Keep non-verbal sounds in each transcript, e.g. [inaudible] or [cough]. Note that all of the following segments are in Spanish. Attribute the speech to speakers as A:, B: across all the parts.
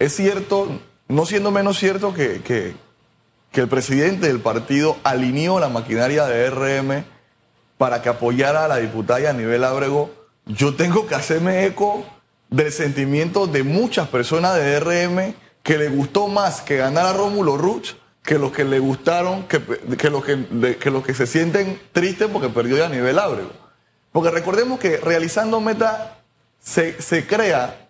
A: es cierto, no siendo menos cierto que, que, el presidente del partido alineó la maquinaria de RM para que apoyara a la diputada a nivel Ábrego, yo tengo que hacerme eco del sentimiento de muchas personas de RM que le gustó más que ganar a Rómulo Ruch que los que le gustaron, que, los que, que, los que se sienten tristes porque perdió a nivel Ábrego. Porque recordemos que realizando meta se, se crea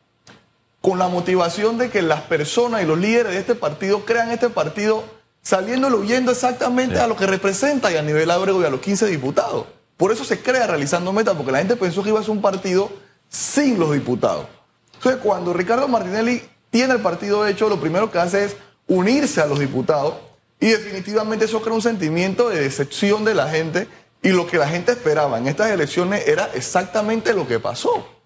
A: con la motivación de que las personas y los líderes de este partido crean este partido saliendo y huyendo exactamente a lo que representa y a nivel Ábrego y a los 15 diputados. Por eso se crea realizando meta, porque la gente pensó que iba a ser un partido sin los diputados. Entonces, cuando Ricardo Martinelli tiene el partido hecho, lo primero que hace es unirse a los diputados y definitivamente eso crea un sentimiento de decepción de la gente y lo que la gente esperaba en estas elecciones era exactamente lo que pasó.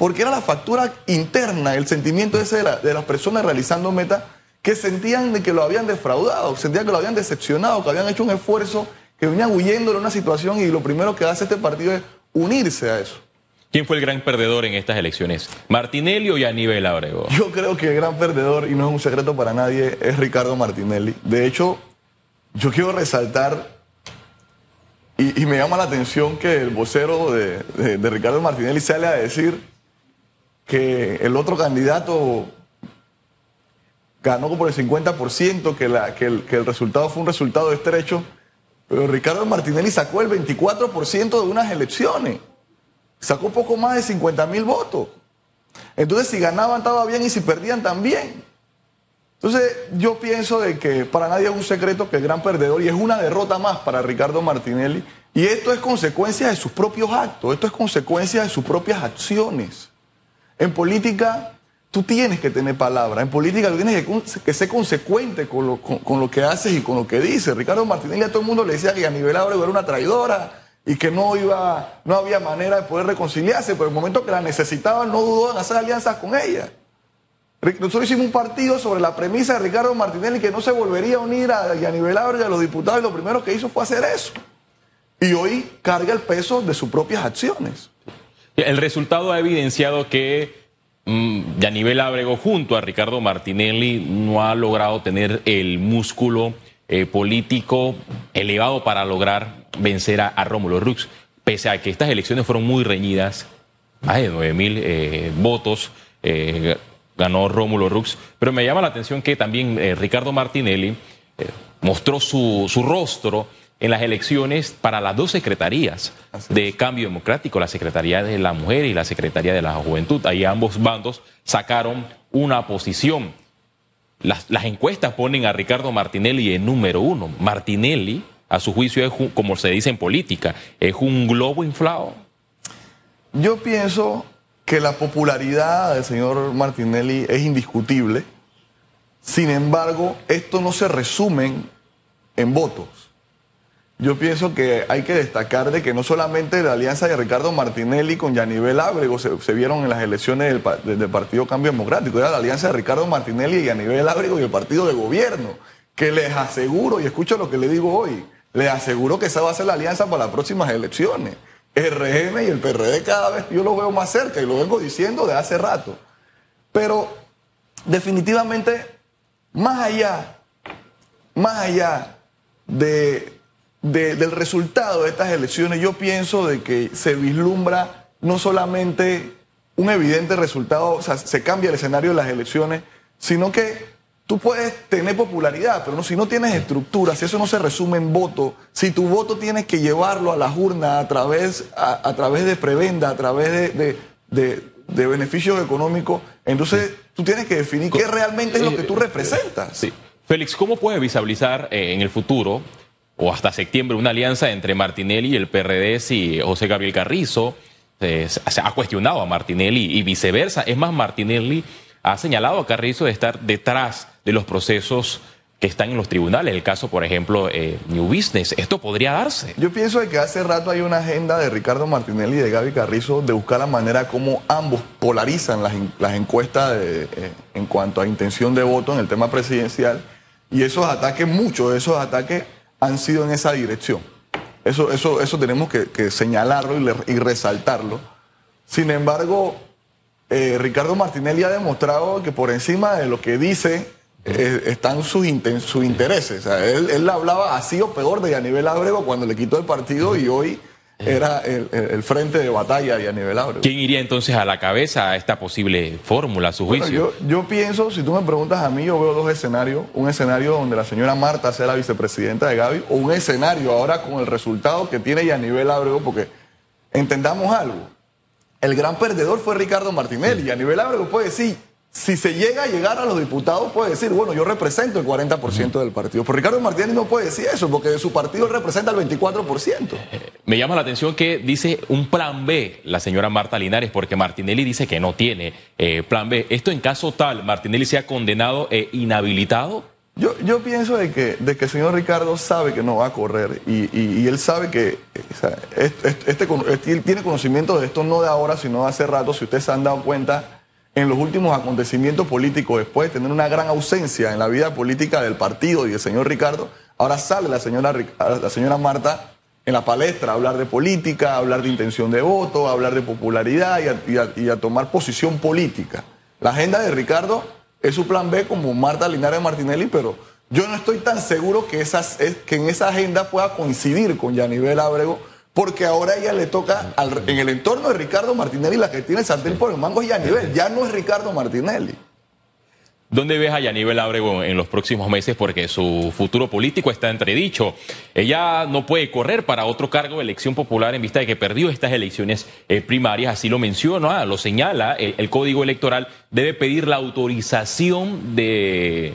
A: Porque era la factura interna, el sentimiento ese de, de las personas realizando meta que sentían de que lo habían defraudado, sentían que lo habían decepcionado, que habían hecho un esfuerzo, que venían huyendo de una situación y lo primero que hace este partido es unirse a eso.
B: ¿Quién fue el gran perdedor en estas elecciones? ¿Martinelli o Yanivel Abrego?
A: Yo creo que el gran perdedor, y no es un secreto para nadie, es Ricardo Martinelli. De hecho, yo quiero resaltar, y, y me llama la atención que el vocero de, de, de, Ricardo Martinelli sale a decir que el otro candidato ganó por el 50%, que, que, el, que el resultado fue un resultado estrecho, pero Ricardo Martinelli sacó el 24% de unas elecciones sacó poco más de 50 mil votos. Entonces, si ganaban estaba bien y si perdían también. Entonces, yo pienso de que para nadie es un secreto que el gran perdedor y es una derrota más para Ricardo Martinelli. Y esto es consecuencia de sus propios actos, esto es consecuencia de sus propias acciones. En política, tú tienes que tener palabra. En política, tú tienes que, que ser consecuente con lo, con, lo, que haces y con lo que dices. Ricardo Martinelli a todo el mundo le decía que a nivel Ábrego era una traidora, y que no iba, no había manera de poder reconciliarse, pero en el momento que la necesitaban no dudó en hacer alianzas con ella. Nosotros hicimos un partido sobre la premisa de Ricardo Martinelli que no se volvería a unir a, a nivel Ábrega a los diputados y lo primero que hizo fue hacer eso. Y hoy carga el peso de sus propias acciones.
B: El resultado ha evidenciado que mmm, Yanivel Ábrego junto a Ricardo Martinelli no ha logrado tener el músculo eh, político elevado para lograr vencer a, Rómulo Rux, pese a que estas elecciones fueron muy reñidas, más de 9 mil eh, votos eh, ganó Rómulo Rux, pero me llama la atención que también Ricardo Martinelli mostró su, su, rostro en las elecciones para las dos secretarías de Cambio Democrático, la Secretaría de la Mujer y la Secretaría de la Juventud. Ahí ambos bandos sacaron una posición. Las, las encuestas ponen a Ricardo Martinelli en número uno. Martinelli a su juicio es, como se dice en política, es un globo inflado?
A: Yo pienso que la popularidad del señor Martinelli es indiscutible. Sin embargo, esto no se resume en votos. Yo pienso que hay que destacar de que no solamente la alianza de Ricardo Martinelli con Yanivel Ábrego se, vieron en las elecciones del, Partido Cambio Democrático, era la alianza de Ricardo Martinelli y Yanivel Ábrego y el partido de gobierno, que les aseguro, y escucho lo que le digo hoy, le aseguro que esa va a ser la alianza para las próximas elecciones. El RM y el PRD cada vez yo lo veo más cerca y lo vengo diciendo de hace rato. Pero definitivamente, más allá, más allá de, de, del resultado de estas elecciones, yo pienso de que se vislumbra no solamente un evidente resultado, o sea, se cambia el escenario de las elecciones, sino que Tú puedes tener popularidad, pero no, si no tienes estructura, si eso no se resume en voto, si tu voto tienes que llevarlo a las urnas a través, a, a través de prebenda, a través de, de, de, de beneficios económicos, entonces sí. tú tienes que definir qué realmente es lo que tú representas.
B: Sí. Félix, ¿cómo puedes visualizar eh, en el futuro o hasta septiembre una alianza entre Martinelli y el PRD si José Gabriel Carrizo se ha cuestionado a Martinelli y viceversa? Es más, Martinelli ha señalado a Carrizo de estar detrás de los procesos que están en los tribunales. El caso, por ejemplo, eh, New Business. ¿Esto podría darse?
A: Yo pienso que hace rato hay una agenda de Ricardo Martinelli y de Gaby Carrizo de buscar la manera como ambos polarizan las, encuestas de, eh, en cuanto a intención de voto en el tema presidencial. Y esos ataques, muchos de esos ataques han sido en esa dirección. Eso, eso, eso tenemos que, señalarlo y, resaltarlo. Sin embargo, eh, Ricardo Martinelli ha demostrado que por encima de lo que dice eh, están sus, inten- sus intereses. Él, él hablaba así o peor de Yanivel Ábrego cuando le quitó el partido y hoy era el, el- frente de batalla de Yanivel Ábrego.
B: ¿Quién iría entonces a la cabeza a esta posible fórmula, a su
A: Bueno,
B: juicio?
A: yo, yo pienso, si tú me preguntas a mí, yo veo dos escenarios. Un escenario donde la señora Marta sea la vicepresidenta de Gaby, o un escenario ahora con el resultado que tiene Yanivel Ábrego, porque entendamos algo. El gran perdedor fue Ricardo Martinelli. Yanivel Ábrego puede decir, si se llega a llegar a los diputados, puede decir, bueno, yo represento el 40% del partido. Pero Ricardo Martinelli no puede decir eso, porque de su partido él representa el 24%.
B: Me llama la atención que dice un plan B la señora Marta Linares, porque Martinelli dice que no tiene eh, plan B. Esto en caso tal, Martinelli sea condenado e inhabilitado.
A: Yo, yo pienso de que, de que el señor Ricardo sabe que no va a correr y, y- y él sabe que eh, o sea, este, este- este este- él tiene conocimiento de esto no de ahora, sino de hace rato. Si ustedes se han dado cuenta, en los últimos acontecimientos políticos, después de tener una gran ausencia en la vida política del partido y del señor Ricardo, ahora sale la señora, la señora Marta en la palestra a hablar de política, a hablar de intención de voto, a hablar de popularidad y a, tomar posición política. La agenda de Ricardo es su plan B como Marta Linares Martinelli, pero yo no estoy tan seguro que, esas, es- que en esa agenda pueda coincidir con Yanivel Ábrego, porque ahora ella le toca, en el entorno de Ricardo Martinelli, la que tiene el sartén por el mango es Yanivel, ya no es Ricardo Martinelli.
B: ¿Dónde ves a Yanivel Ábrego en los próximos meses? Porque su futuro político está entredicho. Ella no puede correr para otro cargo de elección popular en vista de que perdió estas elecciones eh, primarias. Así lo menciona, lo señala. El, el Código Electoral debe pedir la autorización de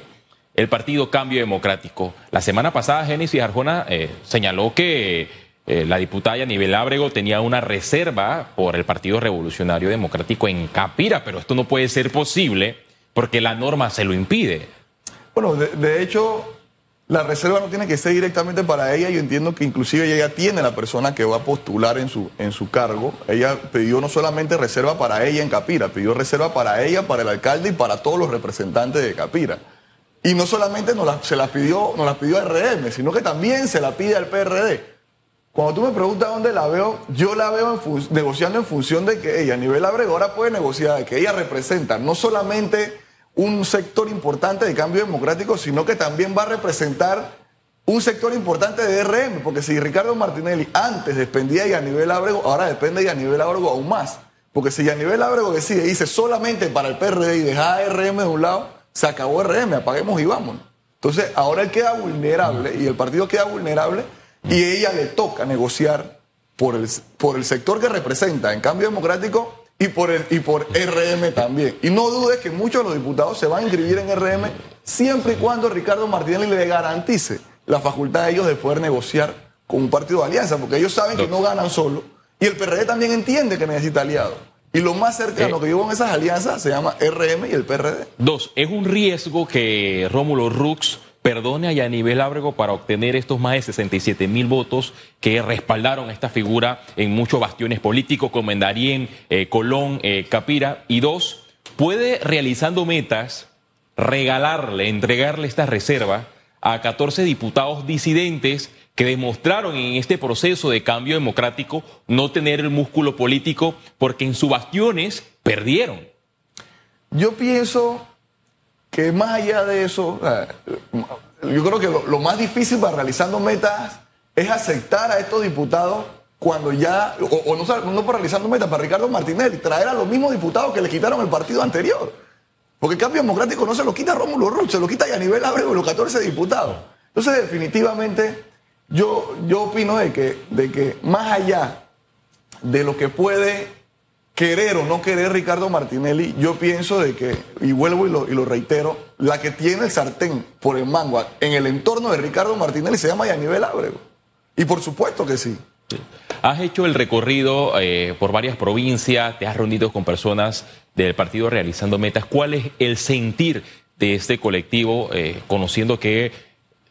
B: el Partido Cambio Democrático. La semana pasada, Génesis Arjona eh, señaló que eh, la diputada Yanivel Ábrego tenía una reserva por el Partido Revolucionario Democrático en Capira, pero esto no puede ser posible porque la norma se lo impide.
A: Bueno, de, hecho, la reserva no tiene que ser directamente para ella. Yo entiendo que inclusive ella tiene la persona que va a postular en su, en su cargo. Ella pidió no solamente reserva para ella en Capira, pidió reserva para ella, para el alcalde y para todos los representantes de Capira. Y no solamente nos la- se las pidió, nos las pidió RM, sino que también se la pide al PRD. Cuando tú me preguntas dónde la veo, yo la veo negociando en función de que ella, a nivel abregora, puede negociar, de que ella representa no solamente un sector importante de cambio democrático, sino que también va a representar un sector importante de RM, porque si Ricardo Martinelli antes dependía de Yanivel Ábrego, ahora depende de Yanivel Ábrego aún más. Porque si Yanivel Ábrego decide, dice solamente para el PRD y deja a RM de un lado, se acabó RM, apaguemos y vámonos. Entonces, ahora él queda vulnerable y el partido queda vulnerable y ella le toca negociar por el, por el sector que representa en cambio democrático y por, el, y por RM también. Y no dudes que muchos de los diputados se van a inscribir en RM siempre y cuando Ricardo Martinelli le garantice la facultad a ellos de poder negociar con un partido de alianza, porque ellos saben que no ganan solo y el PRD también entiende que necesita aliados. Y lo más cercano
B: Eh.
A: que yo con esas alianzas se llama RM y el PRD.
B: Dos, ¿es un riesgo que Rómulo Rux perdone a Yanivel Ábrego para obtener estos más de 67 mil votos que respaldaron esta figura en muchos bastiones políticos como en Darién, eh, Colón, eh, Capira? Y dos, ¿puede realizando metas regalarle, entregarle esta reserva a 14 diputados disidentes que demostraron en este proceso de cambio democrático no tener el músculo político porque en sus bastiones perdieron?
A: Yo pienso que más allá de eso, yo creo que lo, más difícil para realizando metas es aceptar a estos diputados cuando ya, o, no, para realizando metas, para Ricardo Martinelli, traer a los mismos diputados que le quitaron el partido anterior. Porque el cambio democrático no se lo quita Rómulo Rux, se lo quita Yanivel Ábrego y los 14 diputados. Entonces, definitivamente, yo, yo opino de que, de que más allá de lo que puede querer o no querer Ricardo Martinelli, yo pienso de que, y vuelvo y lo, reitero, la que tiene el sartén por el mango en el entorno de Ricardo Martinelli se llama Yanivel Ábrego. Y por supuesto que sí.
B: Has hecho el recorrido eh, por varias provincias, te has reunido con personas del partido realizando metas. ¿Cuál es el sentir de este colectivo, eh, conociendo que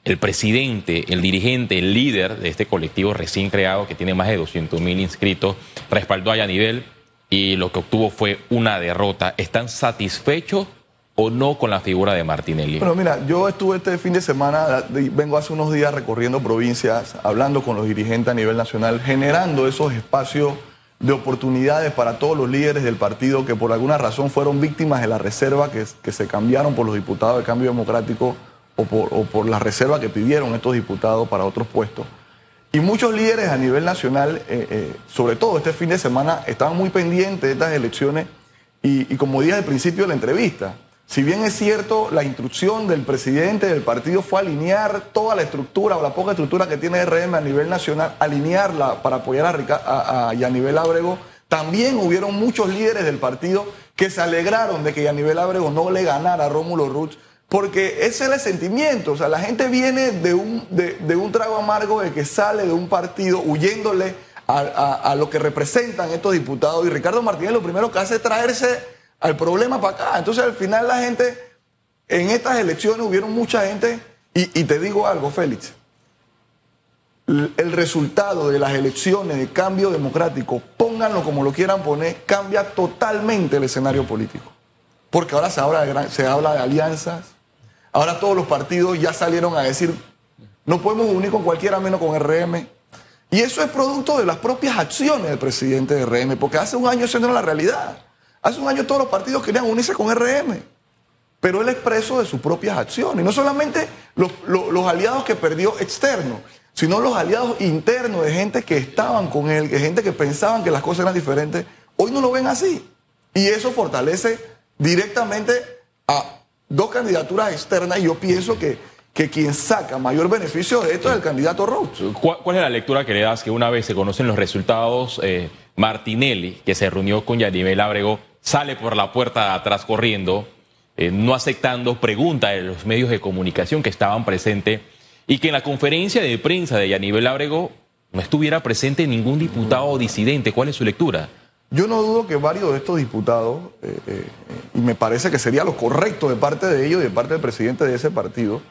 B: el presidente, el dirigente, el líder de este colectivo recién creado, que tiene más de 200 mil inscritos, respaldó a Yanivel y lo que obtuvo fue una derrota? ¿Están satisfechos o no con la figura de Martinelli?
A: Bueno, mira, yo estuve este fin de semana, de- vengo hace unos días recorriendo provincias, hablando con los dirigentes a nivel nacional, generando esos espacios de oportunidades para todos los líderes del partido que por alguna razón fueron víctimas de la reserva que, se cambiaron por los diputados del cambio democrático o por, o por la reserva que pidieron estos diputados para otros puestos. Y muchos líderes a nivel nacional, eh, eh, sobre todo este fin de semana, estaban muy pendientes de estas elecciones y, como dije al principio de la entrevista, si bien es cierto, la instrucción del presidente del partido fue alinear toda la estructura o la poca estructura que tiene RM a nivel nacional, alinearla para apoyar a, Rica, a, Yanivel Ábrego, también hubieron muchos líderes del partido que se alegraron de que Yanivel Ábrego no le ganara a Rómulo Ruz, porque ese es el sentimiento, o sea, la gente viene de un, de, un trago amargo de que sale de un partido huyéndole a, a, lo que representan estos diputados y Ricardo Martínez lo primero que hace es traerse al problema para acá. Entonces al final la gente, en estas elecciones hubieron mucha gente, y te digo algo, Félix, el resultado de las elecciones de cambio democrático, pónganlo como lo quieran poner, cambia totalmente el escenario político. Porque ahora se habla de, se habla de alianzas, ahora todos los partidos ya salieron a decir, no podemos unir con cualquiera menos con RM. Y eso es producto de las propias acciones del presidente de RM, porque hace un año eso no era la realidad. Hace un año todos los partidos querían unirse con RM, pero él expreso de sus propias acciones. Y no solamente los, los, los, aliados que perdió externos, sino los aliados internos de gente que estaban con él, de gente que pensaban que las cosas eran diferentes, hoy no lo ven así. Y eso fortalece directamente a dos candidaturas externas y yo pienso que, que quien saca mayor beneficio de esto es el candidato Rhodes.
B: ¿Cuál, ¿Cuál, es la lectura que le das que una vez se conocen los resultados, eh, Martinelli, que se reunió con Yanivel Ábrego, sale por la puerta atrás corriendo, eh, no aceptando preguntas de los medios de comunicación que estaban presentes y que en la conferencia de prensa de Yanivel Ábrego no estuviera presente ningún diputado disidente. ¿Cuál es su lectura?
A: Yo no dudo que varios de estos diputados, eh, eh, y me parece que sería lo correcto de parte de ellos y de parte del presidente de ese partido,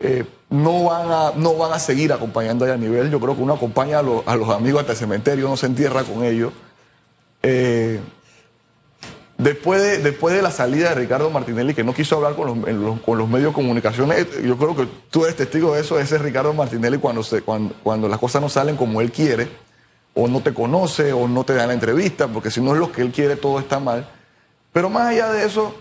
A: eh, no, van a, no van a seguir acompañando a Yanivel. Yo creo que uno acompaña a, lo, a los amigos hasta el cementerio, no se entierra con ellos. Después de, después de la salida de Ricardo Martinelli, que no quiso hablar con los, con los medios de comunicación, yo creo que tú eres testigo de eso, ese es Ricardo Martinelli cuando, se, cuando, cuando las cosas no salen como él quiere, o no te conoce, o no te da la entrevista, porque si no es lo que él quiere, todo está mal. Pero más allá de eso,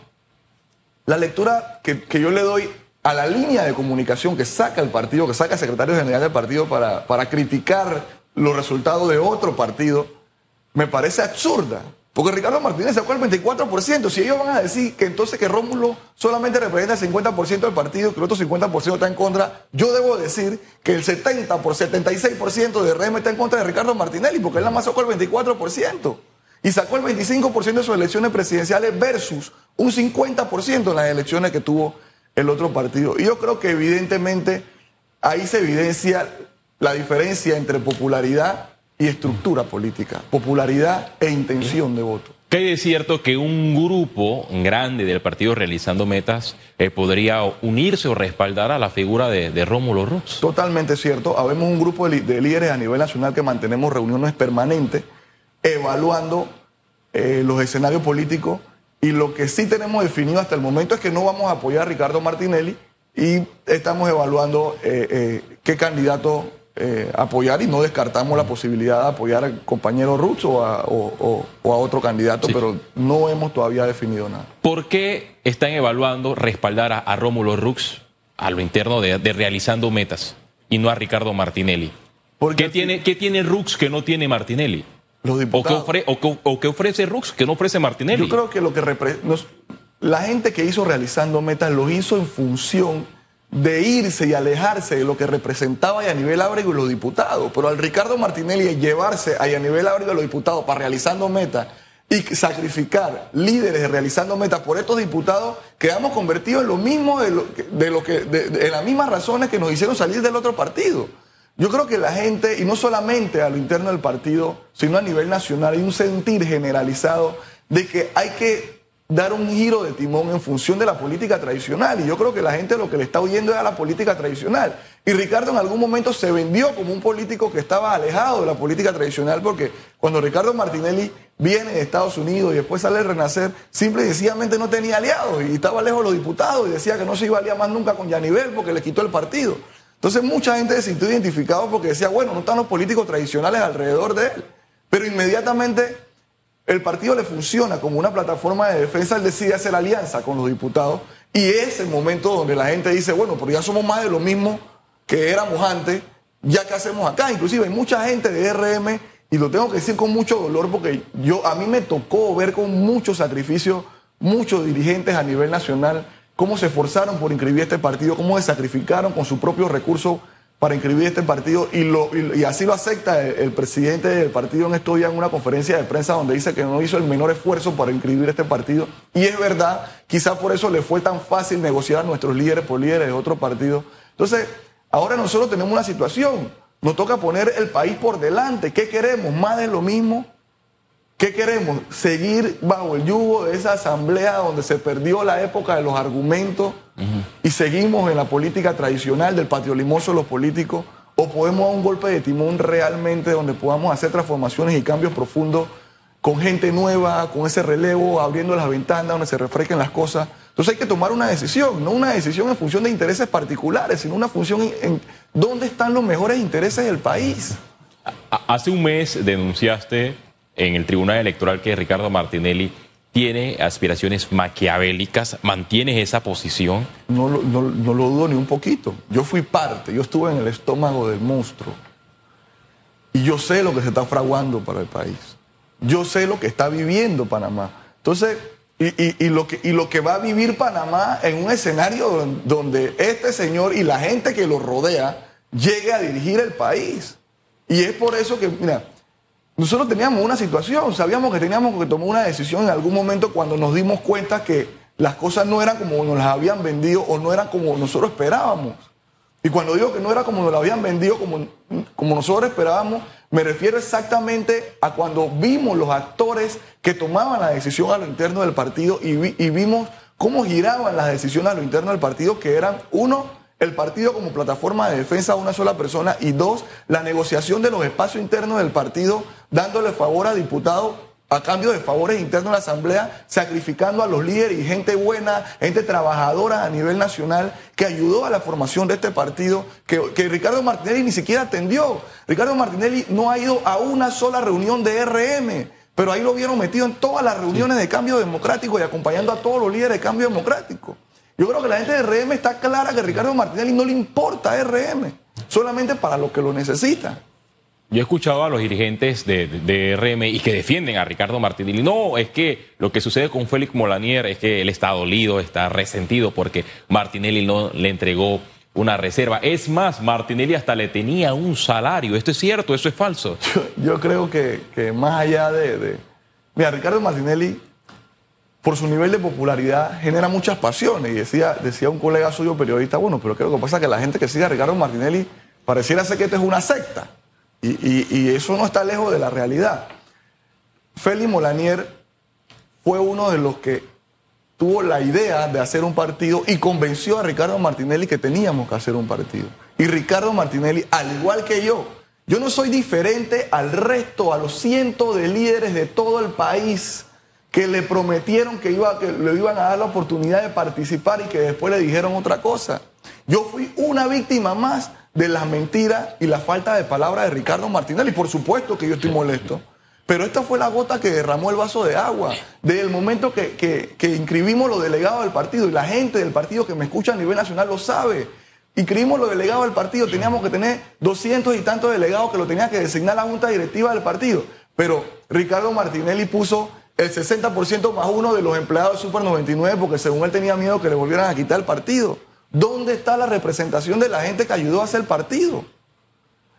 A: la lectura que, que yo le doy a la línea de comunicación que saca el partido, que saca el secretario general del partido para, para criticar los resultados de otro partido, me parece absurda. Porque Ricardo Martínez sacó el 24%. Si ellos van a decir que entonces que Rómulo solamente representa el 50% del partido, que el otro 50% está en contra, yo debo decir que el 70 por 76% de RM está en contra de Ricardo Martinelli, porque él nada más sacó el 24%. Y sacó el 25% de sus elecciones presidenciales versus un 50% en las elecciones que tuvo el otro partido. Y yo creo que evidentemente ahí se evidencia la diferencia entre popularidad y estructura política, popularidad e intención de voto.
B: ¿Qué es cierto que un grupo grande del partido realizando metas eh, podría unirse o respaldar a la figura de, de Rómulo Rux?
A: Totalmente cierto. Habemos un grupo de, de, líderes a nivel nacional que mantenemos reuniones permanentes evaluando eh, los escenarios políticos y lo que sí tenemos definido hasta el momento es que no vamos a apoyar a Ricardo Martinelli y estamos evaluando eh, qué candidato eh, apoyar y no descartamos la posibilidad de apoyar al compañero Ruz o a, o, o, o a otro candidato, sí. pero no hemos todavía definido nada.
B: ¿Por qué están evaluando respaldar a, a Rómulo Rux a lo interno de, de, realizando metas y no a Ricardo Martinelli? Porque ¿Qué, tiene, ¿Qué tiene Rux que no tiene Martinelli?
A: Los diputados.
B: ¿O qué, ofre, o, qué, o qué ofrece Rux que no ofrece Martinelli?
A: Yo creo que lo que nos, la gente que hizo realizando metas lo hizo en función de irse y alejarse de lo que representaba a Yanivel Ábrego y los diputados. Pero al Ricardo Martinelli llevarse a Yanivel Ábrego y los diputados para realizando metas y sacrificar líderes de realizando metas por estos diputados, quedamos convertidos en lo mismo de lo, de lo que, de, de, las mismas razones que nos hicieron salir del otro partido. Yo creo que la gente, y no solamente a lo interno del partido, sino a nivel nacional, hay un sentir generalizado de que hay que dar un giro de timón en función de la política tradicional. Y yo creo que la gente lo que le está oyendo es a la política tradicional. Y Ricardo en algún momento se vendió como un político que estaba alejado de la política tradicional porque cuando Ricardo Martinelli viene de Estados Unidos y después sale a renacer, simple y sencillamente no tenía aliados y estaba lejos de los diputados y decía que no se iba a aliar más nunca con Yanivel porque le quitó el partido. Entonces mucha gente se sintió identificado porque decía, bueno, no están los políticos tradicionales alrededor de él. Pero inmediatamente el partido le funciona como una plataforma de defensa, él decide hacer alianza con los diputados y es el momento donde la gente dice, bueno, pero ya somos más de lo mismo que éramos antes, ya que hacemos acá. Inclusive hay mucha gente de RM y lo tengo que decir con mucho dolor porque yo a mí me tocó ver con mucho sacrificio muchos dirigentes a nivel nacional cómo se esforzaron por inscribir este partido, cómo se sacrificaron con sus propios recursos para inscribir este partido y, lo, y, así lo acepta el, presidente del partido en estos días en una conferencia de prensa donde dice que no hizo el menor esfuerzo para inscribir este partido. Y es verdad, quizás por eso le fue tan fácil negociar a nuestros líderes por líderes de otro partido. Entonces, ahora nosotros tenemos una situación, nos toca poner el país por delante. ¿Qué queremos? ¿Más de lo mismo? ¿Qué queremos? ¿Seguir bajo el yugo de esa asamblea donde se perdió la época de los argumentos y seguimos en la política tradicional del patio limoso de los políticos? ¿O podemos dar un golpe de timón realmente donde podamos hacer transformaciones y cambios profundos con gente nueva, con ese relevo, abriendo las ventanas donde se refresquen las cosas? Entonces hay que tomar una decisión, no una decisión en función de intereses particulares, sino una función en, en dónde están los mejores intereses del país.
B: Hace un mes denunciaste en el Tribunal Electoral que Ricardo Martinelli tiene aspiraciones maquiavélicas, ¿mantienes esa posición?
A: No, lo dudo ni un poquito. Yo fui parte, yo estuve en el estómago del monstruo. Y yo sé lo que se está fraguando para el país. Yo sé lo que está viviendo Panamá. Entonces, y, lo, que, y lo que va a vivir Panamá en un escenario donde este señor y la gente que lo rodea llegue a dirigir el país. Y es por eso que, mira, nosotros teníamos una situación, sabíamos que teníamos que tomar una decisión en algún momento cuando nos dimos cuenta que las cosas no eran como nos las habían vendido o no eran como nosotros esperábamos. Y cuando digo que no era como nos las habían vendido, como, como nosotros esperábamos, me refiero exactamente a cuando vimos los actores que tomaban la decisión a lo interno del partido y, y vimos cómo giraban las decisiones a lo interno del partido, que eran, uno, el partido como plataforma de defensa de una sola persona y dos, la negociación de los espacios internos del partido dándole favor a diputados a cambio de favores internos a la Asamblea, sacrificando a los líderes y gente buena, gente trabajadora a nivel nacional, que ayudó a la formación de este partido, que, que, Ricardo Martinelli ni siquiera atendió. Ricardo Martinelli no ha ido a una sola reunión de RM, pero ahí lo vieron metido en todas las reuniones de cambio democrático y acompañando a todos los líderes de cambio democrático. Yo creo que la gente de RM está clara que a Ricardo Martinelli no le importa RM, solamente para lo que lo necesita.
B: Yo he escuchado a los dirigentes de, RM y que defienden a Ricardo Martinelli. No, es que lo que sucede con Félix Molanier es que él está dolido, está resentido porque Martinelli no le entregó una reserva. Es más, Martinelli hasta le tenía un salario. ¿Esto es cierto? ¿Eso es falso? [laughs]
A: Yo, creo que, más allá de, de... Mira, Ricardo Martinelli por su nivel de popularidad, genera muchas pasiones. Y decía, decía un colega suyo, periodista, bueno, pero creo que pasa que la gente que sigue a Ricardo Martinelli pareciera ser que esto es una secta. Y, eso no está lejos de la realidad. Félix Molanier fue uno de los que tuvo la idea de hacer un partido y convenció a Ricardo Martinelli que teníamos que hacer un partido. Y Ricardo Martinelli, al igual que yo, yo no soy diferente al resto, a los cientos de líderes de todo el país que le prometieron que, iba, que le iban a dar la oportunidad de participar y que después le dijeron otra cosa. Yo fui una víctima más de las mentiras y la falta de palabras de Ricardo Martinelli. Por supuesto que yo estoy molesto. Pero esta fue la gota que derramó el vaso de agua. Desde el momento que, que, inscribimos los delegados del partido, y la gente del partido que me escucha a nivel nacional lo sabe. Inscribimos los delegados del partido, teníamos que tener 200 y tantos delegados que lo tenía que designar la junta directiva del partido. Pero Ricardo Martinelli puso el 60% más uno de los empleados de Super 99 porque según él tenía miedo que le volvieran a quitar el partido. ¿Dónde está la representación de la gente que ayudó a hacer el partido?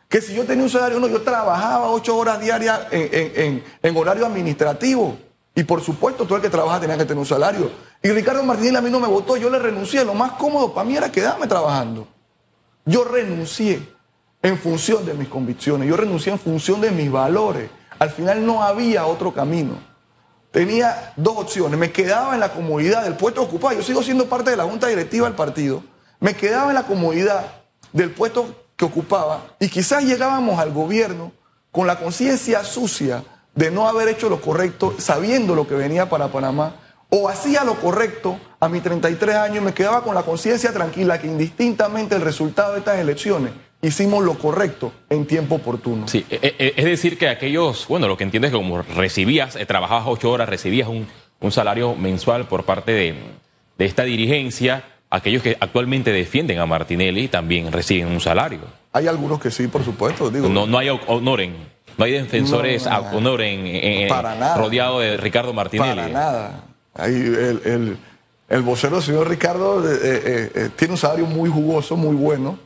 A: Que si yo tenía un salario, uno, yo trabajaba ocho horas diarias en, horario administrativo. Y por supuesto, todo el que trabaja tenía que tener un salario. Y Ricardo Martínez a mí no me votó, yo le renuncié. Lo más cómodo para mí era quedarme trabajando. Yo renuncié en función de mis convicciones, yo renuncié en función de mis valores. Al final no había otro camino tenía dos opciones. Me quedaba en la comodidad del puesto ocupado. Yo sigo siendo parte de la junta directiva del partido. Me quedaba en la comodidad del puesto que ocupaba y quizás llegábamos al gobierno con la conciencia sucia de no haber hecho lo correcto, sabiendo lo que venía para Panamá, o hacía lo correcto a mis 33 años y me quedaba con la conciencia tranquila que indistintamente el resultado de estas elecciones hicimos lo correcto en tiempo oportuno.
B: Sí, e, e, es decir que aquellos, bueno, lo que entiendes es que como recibías, eh, trabajabas ocho horas, recibías un, un salario mensual por parte de, de esta dirigencia, aquellos que actualmente defienden a Martinelli también reciben un salario.
A: Hay algunos que sí, por supuesto. Digo,
B: no, no hay honoren, no hay defensores
A: No, no, no.
B: honoren
A: Para nada.
B: rodeado de Ricardo Martinelli.
A: Para nada. Ahí el, el, el vocero señor Ricardo eh, eh, eh, tiene un salario muy jugoso, muy bueno.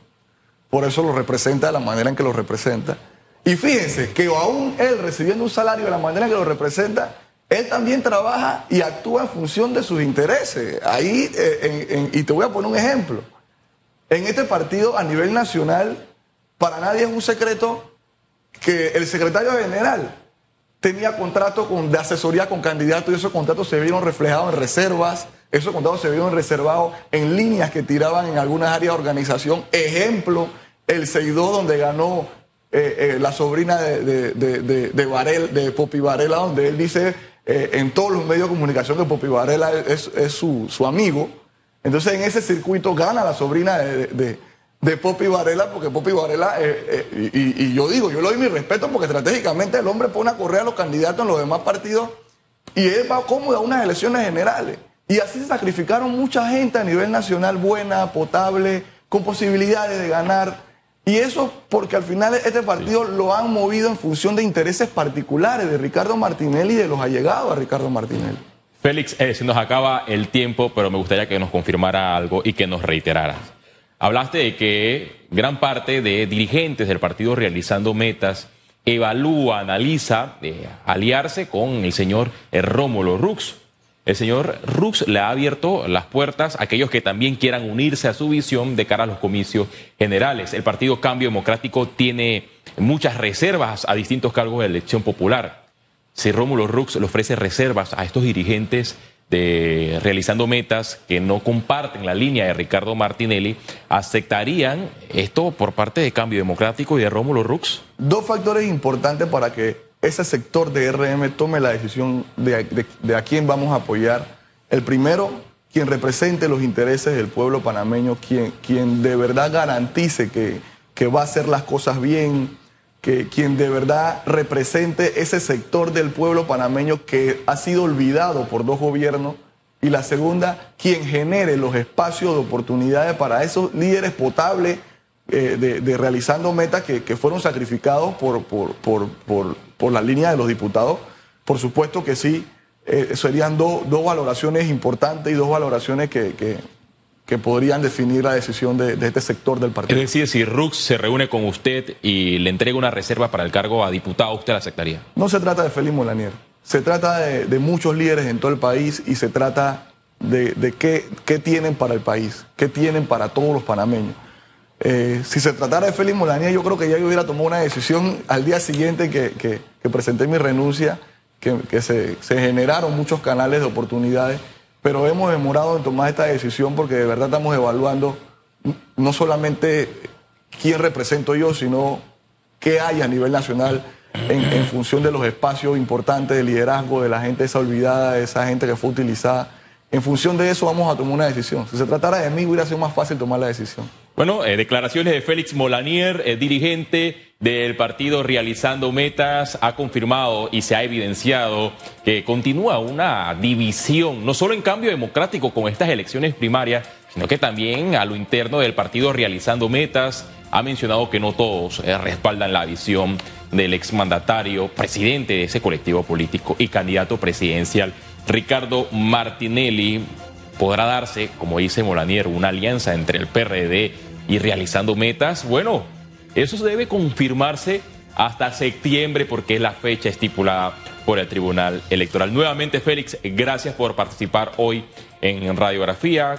A: Por eso lo representa de la manera en que lo representa. Y fíjense que aún él recibiendo un salario de la manera en que lo representa, él también trabaja y actúa en función de sus intereses. Ahí, eh, en- y te voy a poner un ejemplo. En este partido a nivel nacional, para nadie es un secreto que el secretario general tenía contrato con, de asesoría con candidatos y esos contratos se vieron reflejados en reservas, esos contratos se vieron reservados en líneas que tiraban en algunas áreas de organización. Ejemplo, el Seidó donde ganó eh, eh, la sobrina de, de, de, de- Popi Varela, donde él dice eh, en todos los medios de comunicación que Popi Varela es, es su, su amigo. Entonces en ese circuito gana la sobrina de, de, Popi Varela, porque Popi Varela, y- y yo digo, yo le doy mi respeto porque estratégicamente el hombre pone a correr a los candidatos en los demás partidos y él va cómodo a unas elecciones generales. Y así se sacrificaron mucha gente a nivel nacional buena, potable, con posibilidades de ganar. Y eso porque al final este partido lo han movido en función de intereses particulares de Ricardo Martinelli y de los allegados a Ricardo Martinelli.
B: Félix, eh, se nos acaba el tiempo, pero me gustaría que nos confirmara algo y que nos reiteraras. Hablaste de que gran parte de dirigentes del partido realizando metas evalúa, analiza eh, aliarse con el señor eh, Rómulo Rux. El señor Rux le ha abierto las puertas a aquellos que también quieran unirse a su visión de cara a los comicios generales. El Partido Cambio Democrático tiene muchas reservas a distintos cargos de elección popular si Rómulo Rux le ofrece reservas a estos dirigentes de realizando metas que no comparten la línea de Ricardo Martinelli, ¿aceptarían esto por parte de Cambio Democrático y de Rómulo Rux?
A: Dos factores importantes para que ese sector de RM tome la decisión de, a quién vamos a apoyar. El primero, quien represente los intereses del pueblo panameño, quien, quien de verdad garantice que, que va a hacer las cosas bien, que quien de verdad represente ese sector del pueblo panameño que ha sido olvidado por dos gobiernos. Y la segunda, quien genere los espacios de oportunidades para esos líderes potables eh, de, realizando metas que, fueron sacrificados por, por, por la línea de los diputados. Por supuesto que sí, eh, serían do- dos valoraciones importantes y dos valoraciones que, que, que podrían definir la decisión de, de este sector del
B: Es
A: partido.
B: decir, si Rux se reúne con usted y le entrega una reserva para el cargo a diputado, ¿usted la aceptaría?
A: No se trata de Félix Molanier, se trata de, de muchos líderes en todo el país y se trata de, de qué, qué tienen para el país, qué tienen para todos los panameños. Eh, si se tratara de Félix Molanier, yo creo que ya yo hubiera tomado una decisión al día siguiente que, presenté mi renuncia, que, se generaron muchos canales de oportunidades, pero hemos demorado en tomar esta decisión porque de verdad estamos evaluando no solamente quién represento yo, sino qué hay a nivel nacional en, en función de los espacios importantes de liderazgo de la gente esa olvidada, de esa gente que fue utilizada. En función de eso vamos a tomar una decisión. Si se tratara de mí, hubiera sido más fácil tomar la decisión.
B: Bueno, eh, declaraciones de Félix Molanier, eh, dirigente del partido Realizando Metas, ha confirmado y se ha evidenciado que continúa una división, no solo en cambio democrático con estas elecciones primarias, sino que también a lo interno del partido Realizando Metas. Ha mencionado que no todos eh, respaldan la visión del exmandatario, presidente de ese colectivo político y candidato presidencial, Ricardo Martinelli podrá darse, como dice Molanier, una alianza entre el PRD y realizando metas. Bueno, eso debe confirmarse hasta septiembre porque es la fecha estipulada por el Tribunal Electoral. Nuevamente, Félix, gracias por participar hoy en Radiografía.